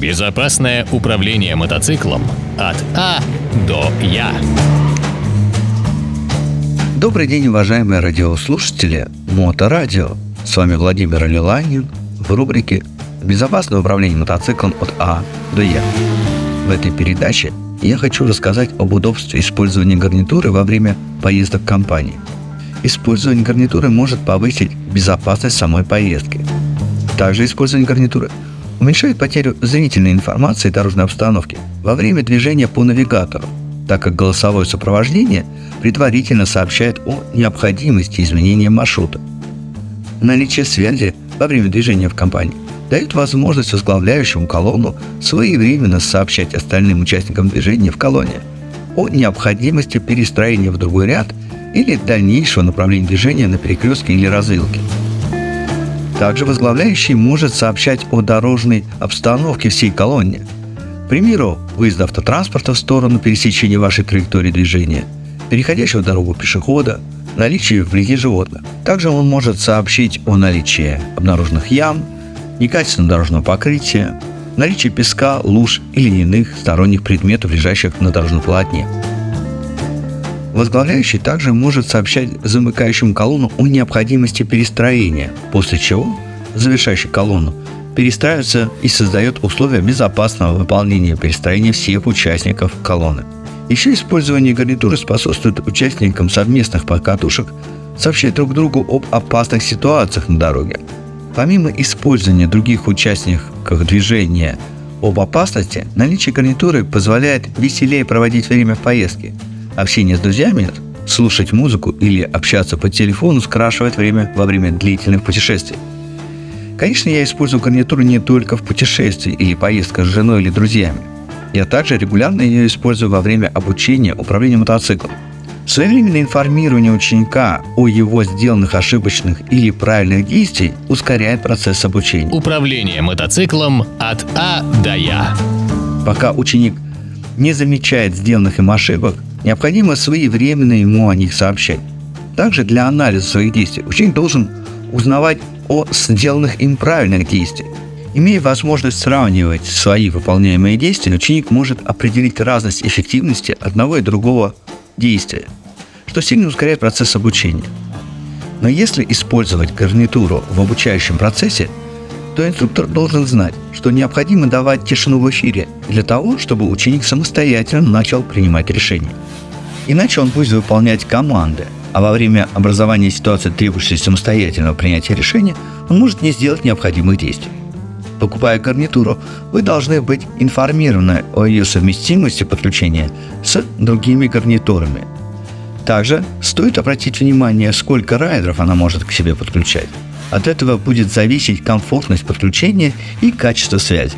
Безопасное управление мотоциклом от А до Я. Добрый день, уважаемые радиослушатели Моторадио. С вами Владимир Лиланин в рубрике «Безопасное управление мотоциклом от А до Я». В этой передаче я хочу рассказать об удобстве использования гарнитуры во время поездок компании. Использование гарнитуры может повысить безопасность самой поездки. Также использование гарнитуры уменьшает потерю зрительной информации дорожной обстановки во время движения по навигатору, так как голосовое сопровождение предварительно сообщает о необходимости изменения маршрута. Наличие связи во время движения в компании дает возможность возглавляющему колонну своевременно сообщать остальным участникам движения в колонне о необходимости перестроения в другой ряд или дальнейшего направления движения на перекрестке или развилке. Также возглавляющий может сообщать о дорожной обстановке всей колонне. К примеру, выезд автотранспорта в сторону пересечения вашей траектории движения, переходящего дорогу пешехода, наличие вблизи животных. Также он может сообщить о наличии обнаруженных ям, некачественного дорожного покрытия, наличии песка, луж или иных сторонних предметов, лежащих на дорожном полотне. Возглавляющий также может сообщать замыкающему колонну о необходимости перестроения, после чего завершающий колонну перестраивается и создает условия безопасного выполнения перестроения всех участников колонны. Еще использование гарнитуры способствует участникам совместных покатушек сообщать друг другу об опасных ситуациях на дороге. Помимо использования других участников движения об опасности, наличие гарнитуры позволяет веселее проводить время в поездке – Общение с друзьями, слушать музыку или общаться по телефону скрашивает время во время длительных путешествий. Конечно, я использую гарнитуру не только в путешествии или поездках с женой или друзьями. Я также регулярно ее использую во время обучения управлению мотоциклом. Своевременное информирование ученика о его сделанных ошибочных или правильных действиях ускоряет процесс обучения. Управление мотоциклом от А до Я. Пока ученик не замечает сделанных им ошибок, необходимо своевременно ему о них сообщать. Также для анализа своих действий ученик должен узнавать о сделанных им правильных действиях. Имея возможность сравнивать свои выполняемые действия, ученик может определить разность эффективности одного и другого действия, что сильно ускоряет процесс обучения. Но если использовать гарнитуру в обучающем процессе, то инструктор должен знать, что необходимо давать тишину в эфире для того, чтобы ученик самостоятельно начал принимать решения. Иначе он будет выполнять команды, а во время образования ситуации, требующей самостоятельного принятия решения, он может не сделать необходимых действий. Покупая гарнитуру, вы должны быть информированы о ее совместимости подключения с другими гарнитурами. Также стоит обратить внимание, сколько райдеров она может к себе подключать. От этого будет зависеть комфортность подключения и качество связи.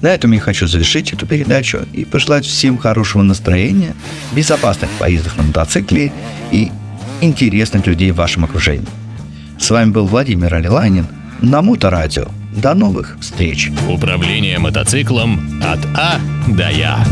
На этом я хочу завершить эту передачу и пожелать всем хорошего настроения, безопасных поездок на мотоцикле и интересных людей в вашем окружении. С вами был Владимир Алиланин на Моторадио. До новых встреч! Управление мотоциклом от А до Я.